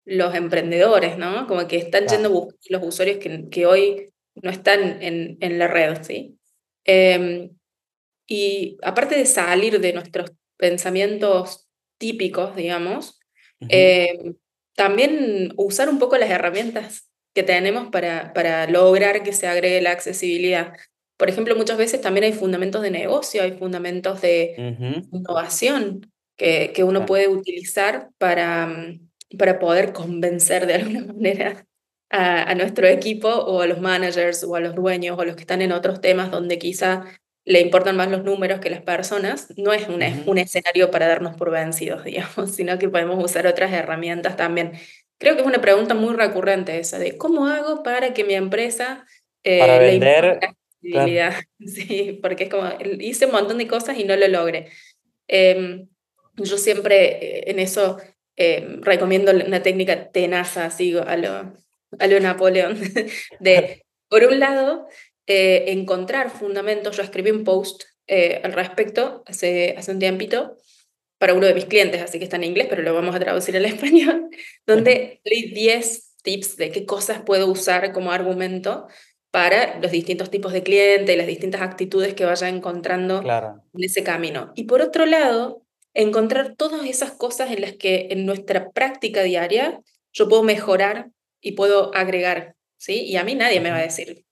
los emprendedores, ¿no? Como que están yendo a los usuarios que, que hoy no están en, en la red, ¿sí? Em, y aparte de salir de nuestros pensamientos típicos, digamos, em, también usar un poco las herramientas que tenemos para, para lograr que se agregue la accesibilidad. Por ejemplo, muchas veces también hay fundamentos de negocio, hay fundamentos de innovación que, que uno puede utilizar para, para poder convencer de alguna manera a, a, nuestro equipo o a los managers o a los dueños o a los que están en otros temas donde quizá le importan más los números que las personas, no es un, un escenario para darnos por vencidos, digamos, sino que podemos usar otras herramientas también. Creo que es una pregunta muy recurrente esa de cómo hago para que mi empresa eh, para vender Sí, porque es como hice un montón de cosas y no lo logré. Em, yo siempre eh, en eso em, recomiendo una técnica tenaza, así a lo, a lo Napoleón, de por un lado eh, encontrar fundamentos. Yo escribí un post al respecto hace, hace un tiempito para uno de mis clientes, así que está en inglés, pero lo vamos a traducir al español, donde leí 10 tips de qué cosas puedo usar como argumento para los distintos tipos de clientes y las distintas actitudes que vaya encontrando en ese camino. Y por otro lado, encontrar todas esas cosas en las que en nuestra práctica diaria yo puedo mejorar y puedo agregar, ¿sí? Y a mí nadie me va a decir,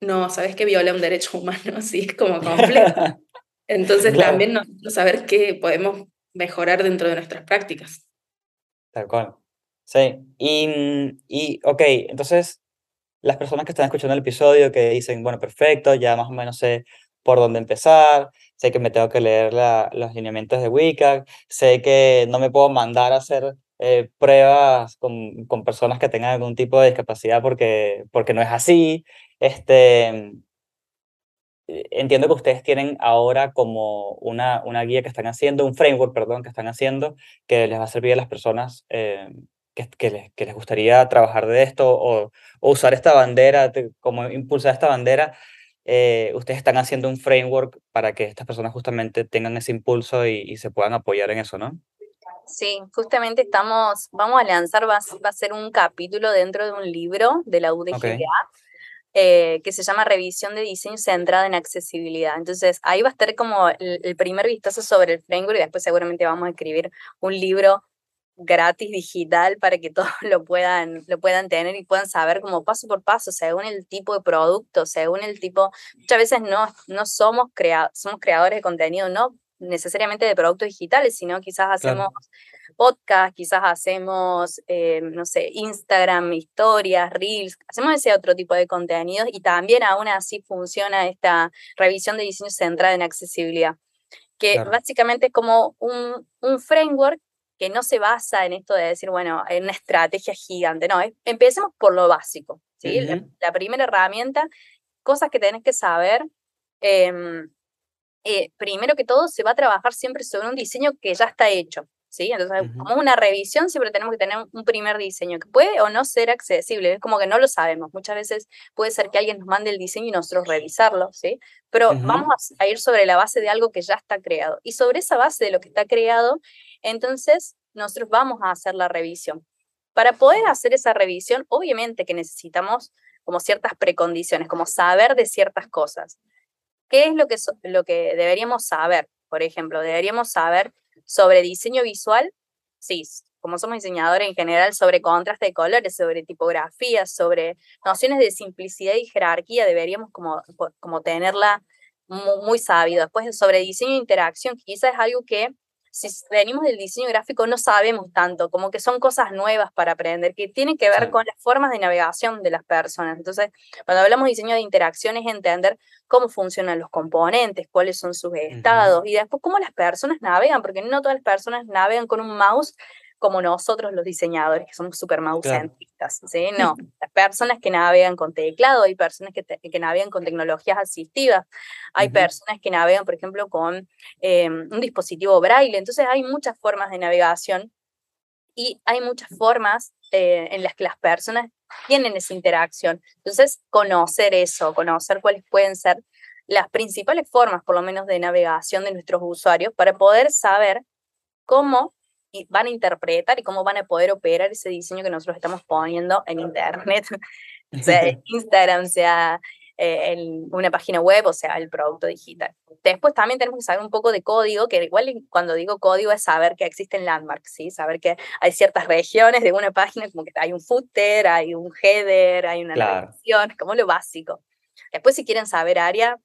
no, ¿sabes que viola un derecho humano? Sí, es como complejo. Entonces también no, saber qué podemos mejorar dentro de nuestras prácticas. Tal cual. Sí. Y, y, ok, entonces las personas que están escuchando el episodio que dicen, bueno, perfecto, ya más o menos sé por dónde empezar, sé que me tengo que leer la, los lineamientos de WCAG, sé que no me puedo mandar a hacer eh, pruebas con, con, personas que tengan algún tipo de discapacidad porque, porque no es así. Este, entiendo que ustedes tienen ahora como una, una guía que están haciendo, un framework, perdón, que están haciendo, que les va a servir a las personas eh, que, que, les, que, les, gustaría trabajar de esto o, usar esta bandera, como impulsar esta bandera. Eh, ustedes están haciendo un framework para que estas personas justamente tengan ese impulso y, se puedan apoyar en eso, ¿no? Sí, justamente estamos, vamos a lanzar, va, va, a ser un capítulo dentro de un libro de la UDGA. Eh, que se llama Revisión de Diseño Centrada en Accesibilidad. Entonces, ahí va a estar como el, primer vistazo sobre el framework y después seguramente vamos a escribir un libro gratis digital para que todos lo puedan, lo puedan tener y puedan saber como paso por paso, según el tipo de producto, según el tipo, muchas veces no, no somos, crea, somos creadores de contenido, no necesariamente de productos digitales, sino quizás hacemos podcast, quizás hacemos, eh, no sé, Instagram, historias, reels, hacemos ese otro tipo de contenidos y también aún así funciona esta revisión de diseño centrada en accesibilidad, que básicamente es como un, un framework que no se basa en esto de decir, bueno, en una estrategia gigante, no, empecemos por lo básico, ¿sí? la, primera herramienta, cosas que tenés que saber. Em, eh, primero que todo, se va a trabajar siempre sobre un diseño que ya está hecho. ¿Sí? Entonces, como una revisión, siempre tenemos que tener un primer diseño que puede o no ser accesible, es como que no lo sabemos. Muchas veces puede ser que alguien nos mande el diseño y nosotros revisarlo, ¿sí? Pero vamos a ir sobre la base de algo que ya está creado. Y sobre esa base de lo que está creado, entonces nosotros vamos a hacer la revisión. Para poder hacer esa revisión, obviamente que necesitamos como ciertas precondiciones, como saber de ciertas cosas. ¿Qué es lo que, lo que deberíamos saber? Por ejemplo, deberíamos saber sobre diseño visual, sí, como somos diseñadores en general, sobre contraste de colores, sobre tipografía, sobre nociones de simplicidad y jerarquía, deberíamos como, como tenerla muy, muy sabido. Después sobre diseño de interacción, quizás es algo que si venimos del diseño gráfico no sabemos tanto, como que son cosas nuevas para aprender, que tienen que ver con las formas de navegación de las personas. Entonces, cuando hablamos de diseño de interacción es entender cómo funcionan los componentes, cuáles son sus estados y después cómo las personas navegan, porque no todas las personas navegan con un mouse como nosotros los diseñadores, que somos super mouse-centristas, ¿sí? No, las personas que navegan con teclado, hay personas que, que navegan con tecnologías asistivas, hay personas que navegan, por ejemplo, con em, un dispositivo braille, entonces hay muchas formas de navegación y hay muchas formas eh, en las que las personas tienen esa interacción. Entonces, conocer eso, conocer cuáles pueden ser las principales formas, por lo menos, de navegación de nuestros usuarios para poder saber cómo van a interpretar y cómo van a poder operar ese diseño que nosotros estamos poniendo en Internet, sea Instagram, sea eh, en una página web, o sea el producto digital. Después también tenemos que saber un poco de código, que igual cuando digo código es saber que existen landmarks, ¿sí? saber que hay ciertas regiones de una página, como que hay un footer, hay un header, hay una claro. como lo básico. Después si quieren saber área,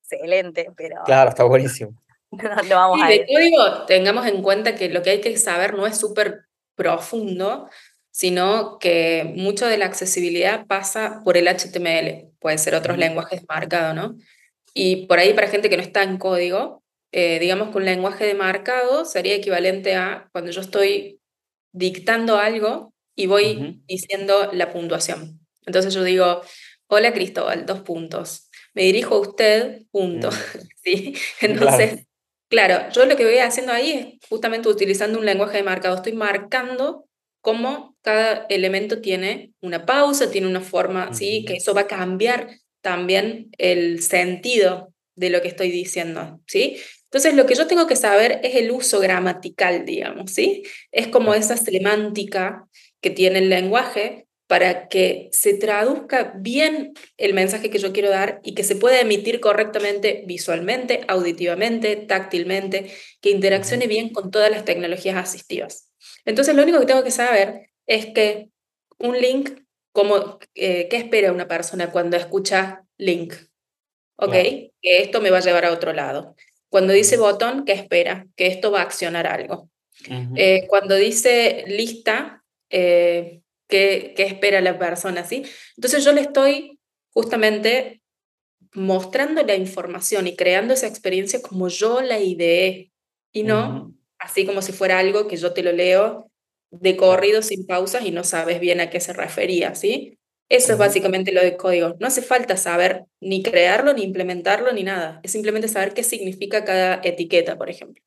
excelente, pero... Claro, está buenísimo. No, vamos de código, tengamos en cuenta que lo que hay que saber no es súper profundo, sino que mucho de la accesibilidad pasa por el HTML, puede ser otros lenguajes marcados, ¿no? Y por ahí para gente que no está en código, eh, digamos que un lenguaje de marcado sería equivalente a cuando yo estoy dictando algo y voy diciendo la puntuación. Entonces yo digo, hola Cristóbal, dos puntos. Me dirijo a usted, punto. Mm. ¿Sí? Entonces, Claro, yo lo que voy haciendo ahí es justamente utilizando un lenguaje de marcado. Estoy marcando cómo cada elemento tiene una pausa, tiene una forma, ¿sí? Que eso va a cambiar también el sentido de lo que estoy diciendo, ¿sí? Entonces, lo que yo tengo que saber es el uso gramatical, digamos, ¿sí? Es como esa semántica que tiene el lenguaje para que se traduzca bien el mensaje que yo quiero dar y que se pueda emitir correctamente visualmente, auditivamente, táctilmente, que interaccione bien con todas las tecnologías asistivas. Entonces, lo único que tengo que saber es que un link, como, eh, ¿qué espera una persona cuando escucha link? ¿Ok? Que esto me va a llevar a otro lado. Cuando dice botón, ¿qué espera? Que esto va a accionar algo. Eh, cuando dice lista, eh, qué, espera la persona, ¿sí? Entonces yo le estoy justamente mostrando la información y creando esa experiencia como yo la ideé y no así como si fuera algo que yo te lo leo de corrido sin pausas y no sabes bien a qué se refería, ¿sí? Eso es básicamente lo de código. No hace falta saber ni crearlo, ni implementarlo, ni nada. Es simplemente saber qué significa cada etiqueta, por ejemplo.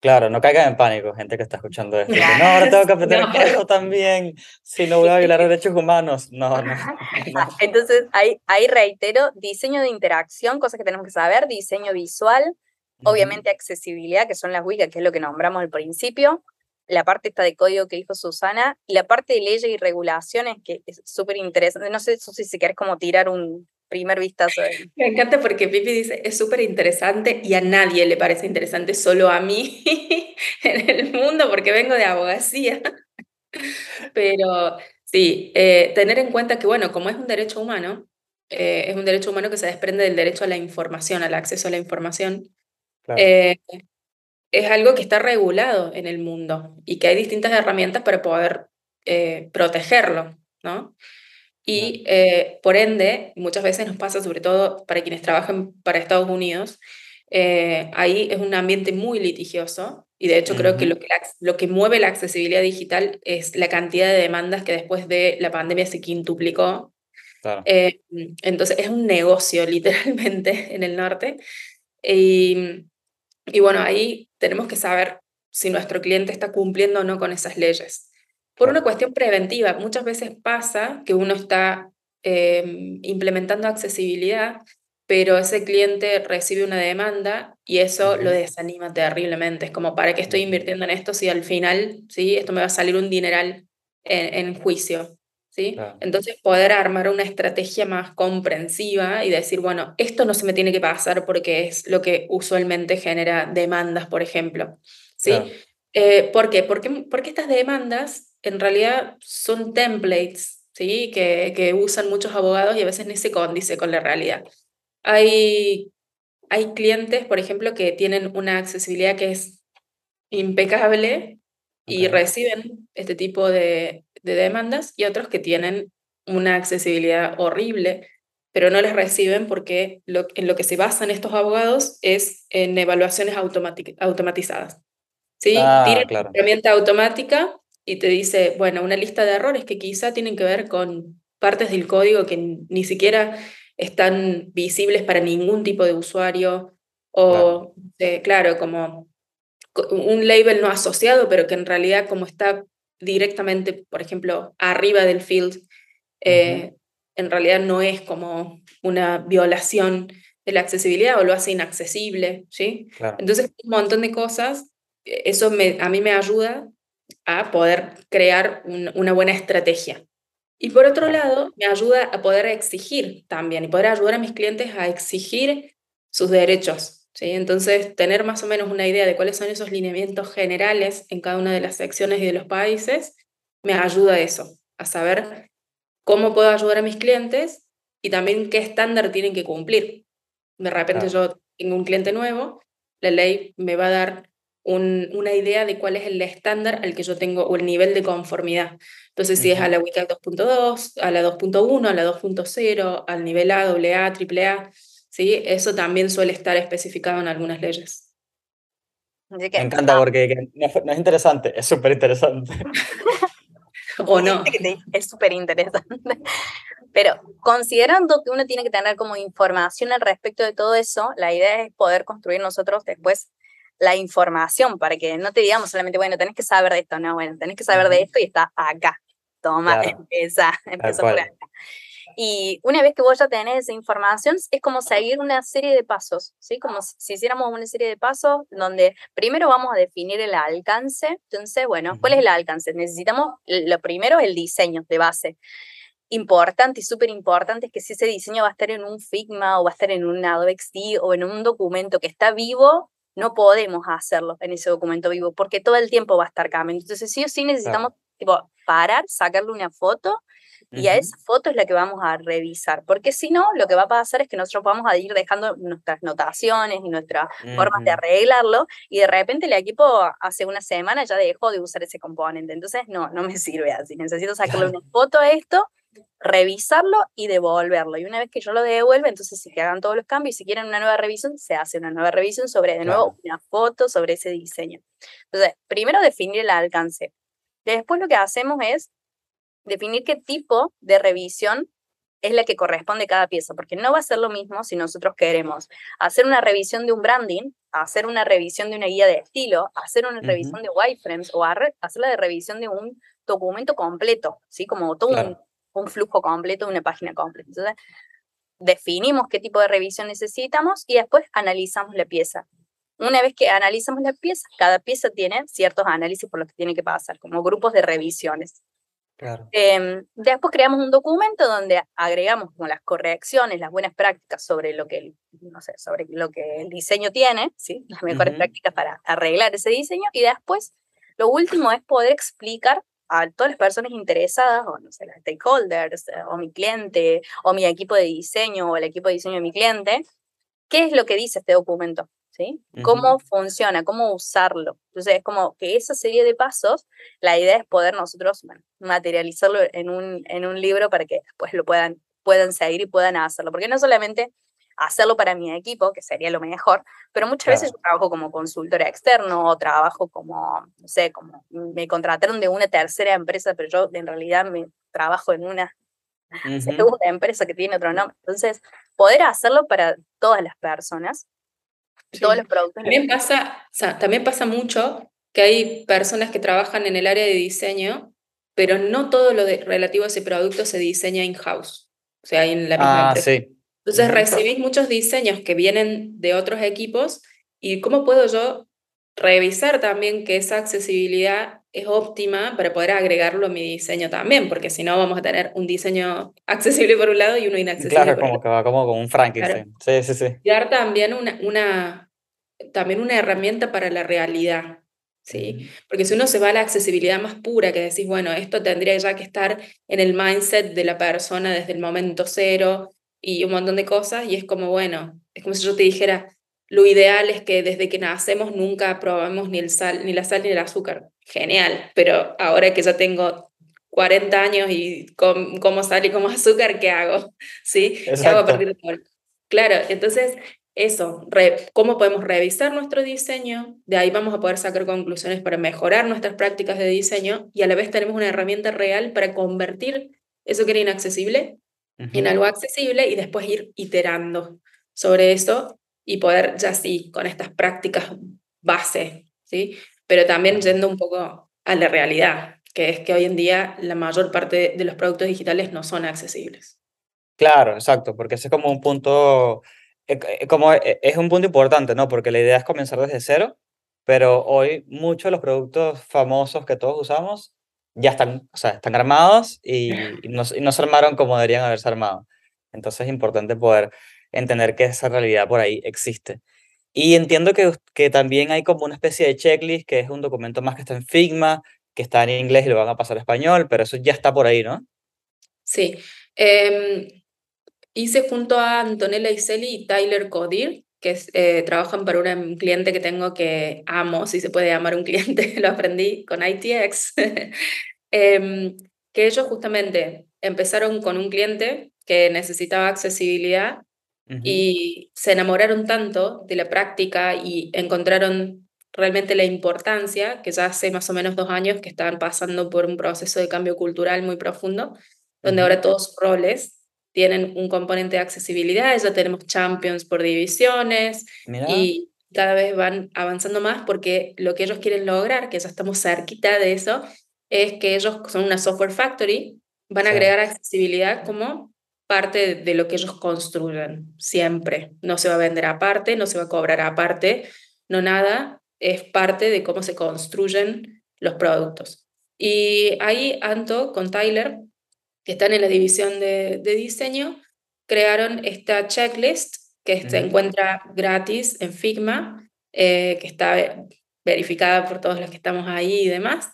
Claro, no caigan en pánico, gente que está escuchando esto. no, ahora tengo que aprender eso también, si no voy a violar derechos humanos. No, no, Entonces, ahí, ahí reitero, diseño de interacción, cosas que tenemos que saber, diseño visual, obviamente accesibilidad, que son las WICA, que es lo que nombramos al principio, la parte esta de código que dijo Susana, y la parte de leyes y regulaciones, que es súper interesante. No sé si querés como tirar un, primer vistazo. Me encanta porque Pipi dice, es súper interesante y a nadie le parece interesante, solo a mí en el mundo porque vengo de abogacía. Pero sí, eh, tener en cuenta que, bueno, como es un derecho humano, eh, es un derecho humano que se desprende del derecho a la información, al acceso a la información, eh, es algo que está regulado en el mundo y que hay distintas herramientas para poder protegerlo, ¿no? Y eh, por ende, muchas veces nos pasa, sobre todo para quienes trabajan para Estados Unidos, eh, ahí es un ambiente muy litigioso y de hecho creo que lo, que lo que mueve la accesibilidad digital es la cantidad de demandas que después de la pandemia se quintuplicó. Eh, entonces es un negocio literalmente en el norte. Y, y bueno, ahí tenemos que saber si nuestro cliente está cumpliendo o no con esas leyes por una cuestión preventiva. Muchas veces pasa que uno está em, implementando accesibilidad, pero ese cliente recibe una demanda y eso lo desanima terriblemente. Es como, ¿para qué estoy invirtiendo en esto si al final, ¿sí? esto me va a salir un dineral en, juicio? ¿sí? Entonces poder armar una estrategia más comprensiva y decir, bueno, esto no se me tiene que pasar porque es lo que usualmente genera demandas, por ejemplo, ¿sí? Eh, ¿Por qué? Porque, porque estas demandas en realidad son templates, ¿sí? Que, que usan muchos abogados y a veces ni se condice con la realidad. Hay, hay clientes, por ejemplo, que tienen una accesibilidad que es impecable y reciben este tipo de, de demandas y otros que tienen una accesibilidad horrible, pero no les reciben porque lo, en lo que se basan estos abogados es en evaluaciones automatizadas. ¿Sí? Ah, una herramienta automática y te dice, bueno, una lista de errores que quizá tienen que ver con partes del código que ni siquiera están visibles para ningún tipo de usuario o, claro como un label no asociado, pero que en realidad como está directamente, por ejemplo, arriba del field, eh, en realidad no es como una violación de la accesibilidad o lo hace inaccesible, ¿sí? Entonces, un montón de cosas, eso me, a mí me ayuda a poder crear una buena estrategia. Y por otro lado, me ayuda a poder exigir también y poder ayudar a mis clientes a exigir sus derechos, ¿sí? Entonces, tener más o menos una idea de cuáles son esos lineamientos generales en cada una de las secciones y de los países, me ayuda a eso, a saber cómo puedo ayudar a mis clientes y también qué estándar tienen que cumplir. De repente yo tengo un cliente nuevo, la ley me va a dar una idea de cuál es el estándar al que yo tengo o el nivel de conformidad. Entonces, si es a la WCAG 2.2, a la 2.1, a la 2.0, al nivel A, AA, AAA, ¿sí? Eso también suele estar especificado en algunas leyes. Me encanta porque no, es interesante, es súper interesante. o no. Es súper interesante. Pero considerando que uno tiene que tener como información al respecto de todo eso, la idea es poder construir nosotros después la información para que no te digamos solamente, bueno, tenés que saber de esto, no, bueno, tenés que saber de esto y está acá. Toma, empieza, empieza por acá. Y una vez que vos ya tenés esa información, es como seguir una serie de pasos, ¿sí? Como si hiciéramos una serie de pasos donde primero vamos a definir el alcance. Entonces, bueno, ¿cuál es el alcance? Necesitamos, lo primero, el diseño de base. Importante y súper importante es que si ese diseño va a estar en un Figma o va a estar en un Adobe XD o en un documento que está vivo, no podemos hacerlo en ese documento vivo porque todo el tiempo va a estar cambiando. Entonces, sí o sí necesitamos tipo, parar, sacarle una foto y a esa foto es la que vamos a revisar, porque si no, lo que va a pasar es que nosotros vamos a ir dejando nuestras notaciones y nuestras formas de arreglarlo, y de repente el equipo hace una semana ya dejó de usar ese componente, entonces no, no me sirve así, necesito sacarle una foto a esto, revisarlo y devolverlo, y una vez que yo lo devuelva, entonces se hagan todos los cambios, y si quieren una nueva revisión, se hace una nueva revisión sobre, de nuevo, una foto sobre ese diseño. Entonces, primero definir el alcance. Después lo que hacemos es definir qué tipo de revisión es la que corresponde a cada pieza, porque no va a ser lo mismo si nosotros queremos hacer una revisión de un branding, hacer una revisión de una guía de estilo, hacer una revisión de wireframes o hacer la de revisión de un documento completo, ¿sí? Como todo un, un, flujo completo una página completa. Entonces, definimos qué tipo de revisión necesitamos y después analizamos la pieza. Una vez que analizamos la pieza, cada pieza tiene ciertos análisis por los que tiene que pasar, como grupos de revisiones. Em, después creamos un documento donde agregamos como las correcciones, las buenas prácticas sobre lo que el, no sé, sobre lo que el diseño tiene, ¿sí? las mejores prácticas para arreglar ese diseño. Y después, lo último es poder explicar a todas las personas interesadas, o no sé, los stakeholders, eh, o mi cliente, o mi equipo de diseño, o el equipo de diseño de mi cliente, qué es lo que dice este documento. ¿sí? Cómo funciona, cómo usarlo. Entonces, es como que esa serie de pasos, la idea es poder nosotros materializarlo en un, en un libro para que después lo puedan, puedan seguir y puedan hacerlo. Porque no solamente hacerlo para mi equipo, que sería lo mejor, pero muchas veces yo trabajo como consultora externo o trabajo como, no sé, como me contrataron de una tercera empresa, pero yo en realidad me trabajo en una segunda empresa que tiene otro nombre. Entonces, poder hacerlo para todas las personas todos los productos. También pasa, también pasa mucho que hay personas que trabajan en el área de diseño, pero no todo lo relativo a ese producto se diseña in-house, o sea, en la misma ah, Sí. Entonces recibís muchos diseños que vienen de otros equipos y cómo puedo yo revisar también que esa accesibilidad es óptima para poder agregarlo a mi diseño también, porque si no vamos a tener un diseño accesible por un lado y uno inaccesible Claro, por como otro. que va como con un Frankenstein. Sí, sí, sí. Dar también una, una, también una herramienta para la realidad, ¿sí? Porque si uno se va a la accesibilidad más pura, que decís, bueno, esto tendría ya que estar en el mindset de la persona desde el momento cero y un montón de cosas, y es como, bueno, es como si yo te dijera, lo ideal es que desde que nacemos nunca probamos ni, el sal, ni la sal ni el azúcar. Genial, pero ahora que ya tengo 40 años y com, como sal y como azúcar, ¿qué hago? ¿Sí? ¿Qué hago a partir de ahora? Claro, entonces eso, re, cómo podemos revisar nuestro diseño, de ahí vamos a poder sacar conclusiones para mejorar nuestras prácticas de diseño y a la vez tenemos una herramienta real para convertir eso que era inaccesible uh -huh. en algo accesible y después ir iterando sobre eso y poder ya sí, con estas prácticas base, ¿sí? Pero también yendo un poco a la realidad, que es que hoy en día la mayor parte de los productos digitales no son accesibles. Claro, exacto, porque ese es como un punto, como es un punto importante, ¿no? Porque la idea es comenzar desde cero, pero hoy muchos de los productos famosos que todos usamos ya están, o sea, están armados y, y, no, y no se armaron como deberían haberse armado. Entonces es importante poder entender que esa realidad por ahí existe. Y entiendo que, que también hay como una especie de checklist, que es un documento más que está en Figma, que está en inglés y lo van a pasar a español, pero eso ya está por ahí, ¿no? Sí. Eh, hice junto a Antonella Iseli y Tyler Codir, que es, eh, trabajan para un cliente que tengo que amo, si se puede llamar un cliente, lo aprendí con ITX, eh, que ellos justamente empezaron con un cliente que necesitaba accesibilidad Uh -huh. y se enamoraron tanto de la práctica y encontraron realmente la importancia, que ya hace más o menos dos años que estaban pasando por un proceso de cambio cultural muy profundo, donde uh -huh. ahora todos sus roles tienen un componente de accesibilidad, ya tenemos champions por divisiones Mirá. y cada vez van avanzando más porque lo que ellos quieren lograr, que ya estamos cerquita de eso, es que ellos son una software factory, van a sí. agregar accesibilidad como parte de lo que ellos construyen, siempre. No se va a vender aparte, no se va a cobrar aparte, no nada, es parte de cómo se construyen los productos. Y ahí Anto con Tyler, que están en la división de, de diseño, crearon esta checklist que se encuentra gratis en Figma, eh, que está verificada por todos los que estamos ahí y demás,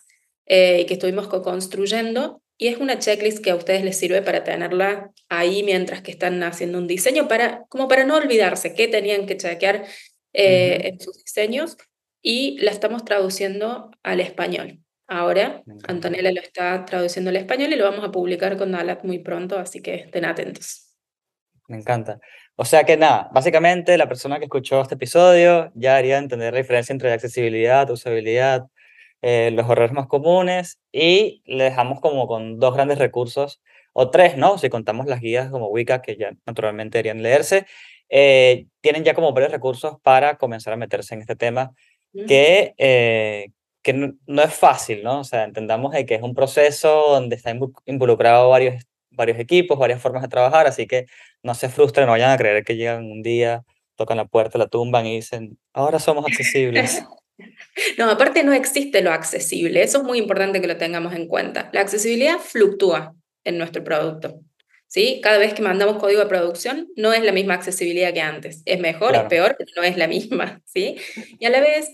eh, y que estuvimos co-construyendo y es una checklist que a ustedes les sirve para tenerla ahí mientras que están haciendo un diseño, para, como para no olvidarse qué tenían que chequear eh, en sus diseños. Y la estamos traduciendo al español. Ahora, Antonella lo está traduciendo al español y lo vamos a publicar con Dalat muy pronto, así que estén atentos. Me encanta. O sea que nada, básicamente la persona que escuchó este episodio ya haría entender la diferencia entre accesibilidad, usabilidad, eh, los errores más comunes y le dejamos como con dos grandes recursos, o tres, ¿no? Si contamos las guías como Wicca, que ya naturalmente deberían leerse, eh, tienen ya como varios recursos para comenzar a meterse en este tema que, eh, que no, no, es fácil, ¿no? O sea, entendamos de que es un proceso donde están involucrados varios, varios equipos, varias formas de trabajar, así que no se frustren, no vayan a creer que llegan un día, tocan la puerta, la tumban y dicen, ahora somos accesibles. No, aparte no existe lo accesible, eso es muy importante que lo tengamos en cuenta. La accesibilidad fluctúa en nuestro producto. ¿sí? Cada vez que mandamos código de producción no es la misma accesibilidad que antes. Es mejor, claro. es peor, pero no es la misma. ¿sí? Y a la vez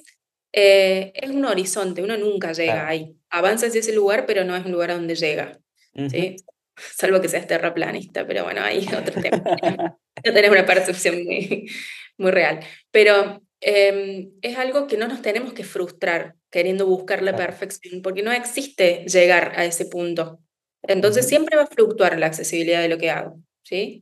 eh, es un horizonte, uno nunca llega claro. ahí. Avanza hacia ese lugar, pero no es un lugar a donde llega. Uh -huh. ¿sí? Salvo que seas terraplanista, pero bueno, ahí otro tema. no tenés una percepción muy, muy real. Pero eh, es algo que no nos tenemos que frustrar queriendo buscar la perfección, porque no existe llegar a ese punto. Entonces uh -huh. siempre va a fluctuar la accesibilidad de lo que hago, ¿sí?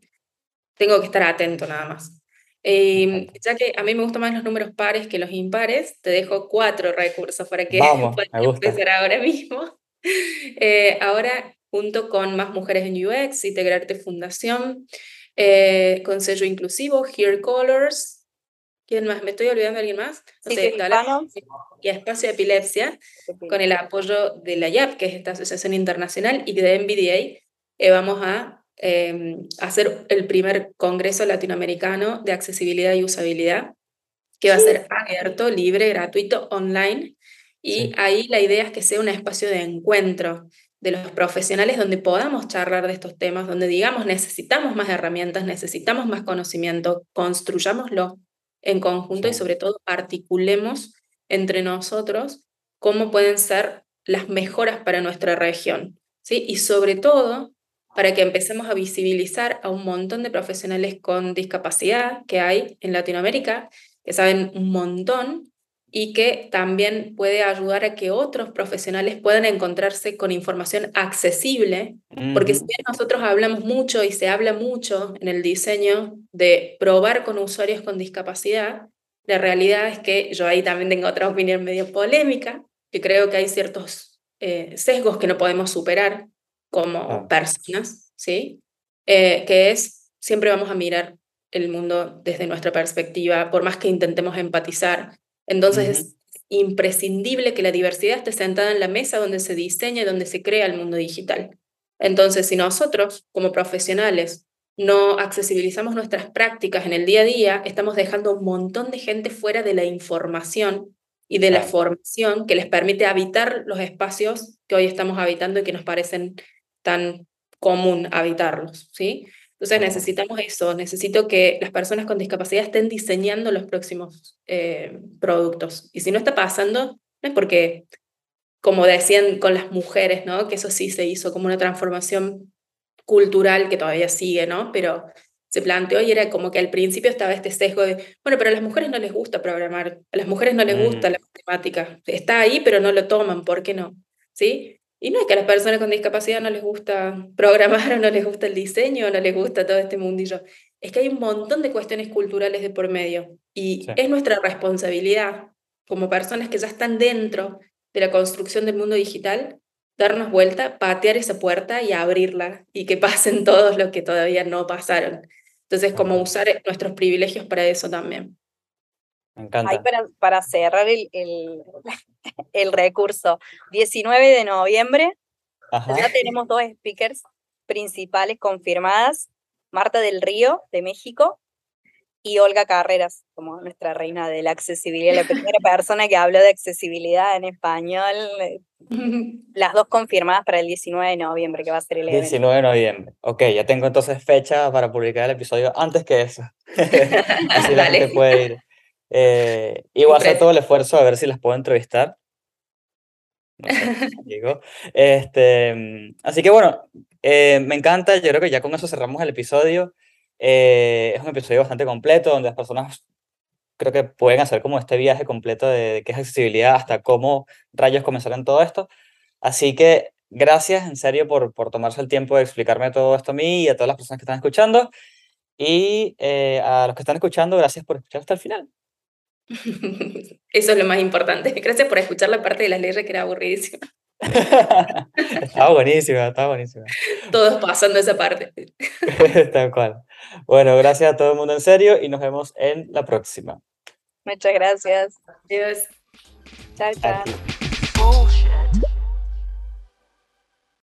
Tengo que estar atento nada más. Eh, ya que a mí me gustan más los números pares que los impares, te dejo cuatro recursos para que Vamos, puedas empezar ahora mismo. Eh, ahora, junto con Más Mujeres en UX, Integrarte Fundación, eh, con sello inclusivo, Here Colors, ¿Quién más? ¿Me estoy olvidando de alguien más? No sé, sí, y Espacio de Epilepsia, con el apoyo de la IAP, que es esta asociación internacional, y de NVDA, eh, vamos a eh, hacer el primer Congreso Latinoamericano de Accesibilidad y Usabilidad, que va a ser abierto, libre, gratuito, online, Y ahí la idea es que sea un espacio de encuentro de los profesionales donde podamos charlar de estos temas, donde digamos necesitamos más herramientas, necesitamos más conocimiento, construyámoslo en conjunto y sobre todo articulemos entre nosotros cómo pueden ser las mejoras para nuestra región. ¿sí? Y sobre todo para que empecemos a visibilizar a un montón de profesionales con discapacidad que hay en Latinoamérica, que saben un montón y que también puede ayudar a que otros profesionales puedan encontrarse con información accesible, porque si bien nosotros hablamos mucho y se habla mucho en el diseño de probar con usuarios con discapacidad, la realidad es que yo ahí también tengo otra opinión medio polémica, que creo que hay ciertos eh, sesgos que no podemos superar como personas, ¿sí? Eh, que es, siempre vamos a mirar el mundo desde nuestra perspectiva, por más que intentemos empatizar. Entonces es imprescindible que la diversidad esté sentada en la mesa donde se diseña y donde se crea el mundo digital. Entonces, si nosotros, como profesionales, no accesibilizamos nuestras prácticas en el día a día, estamos dejando un montón de gente fuera de la información y de la formación que les permite habitar los espacios que hoy estamos habitando y que nos parecen tan común habitarlos, ¿sí? Entonces necesitamos eso, necesito que las personas con discapacidad estén diseñando los próximos eh, productos. Y si no está pasando, no es porque, como decían con las mujeres, ¿no? Que eso sí se hizo como una transformación cultural que todavía sigue, ¿no? Pero se planteó y era como que al principio estaba este sesgo de, bueno, pero a las mujeres no les gusta programar, a las mujeres no les gusta mm. la matemática, está ahí, pero no lo toman, ¿por qué no? ¿Sí? Y no es que a las personas con discapacidad no les gusta programar o no les gusta el diseño o no les gusta todo este mundillo. Es que hay un montón de cuestiones culturales de por medio y es nuestra responsabilidad como personas que ya están dentro de la construcción del mundo digital, darnos vuelta, patear esa puerta y abrirla y que pasen todos los que todavía no pasaron. Entonces, como usar nuestros privilegios para eso también. Me encanta. Ahí para, para cerrar el, el, el, recurso, 19 de noviembre, ya tenemos dos speakers principales confirmadas, Marta del Río, de México, y Olga Carreras, como nuestra reina de la accesibilidad, la primera persona que habló de accesibilidad en español. Las dos confirmadas para el 19 de noviembre, que va a ser el evento. 19 de noviembre. Ok, ya tengo entonces fecha para publicar el episodio antes que eso. Así la gente puede ir. Eh, y voy a hacer todo el esfuerzo a ver si las puedo entrevistar. No sé, digo. Este, así que bueno, eh, me encanta, yo creo que ya con eso cerramos el episodio. Eh, es un episodio bastante completo donde las personas creo que pueden hacer como este viaje completo de, qué es accesibilidad hasta cómo rayos comenzaron todo esto. Así que gracias en serio por, por tomarse el tiempo de explicarme todo esto a mí y a todas las personas que están escuchando. Y a los que están escuchando, gracias por escuchar hasta el final. Eso es lo más importante. Gracias por escuchar la parte de las leyes que era aburridísima. estaba buenísima, estaba buenísima. Todos pasando esa parte. Tal cual. Bueno, gracias a todo el mundo en serio y nos vemos en la próxima. Muchas gracias. Adiós. Chao, chao.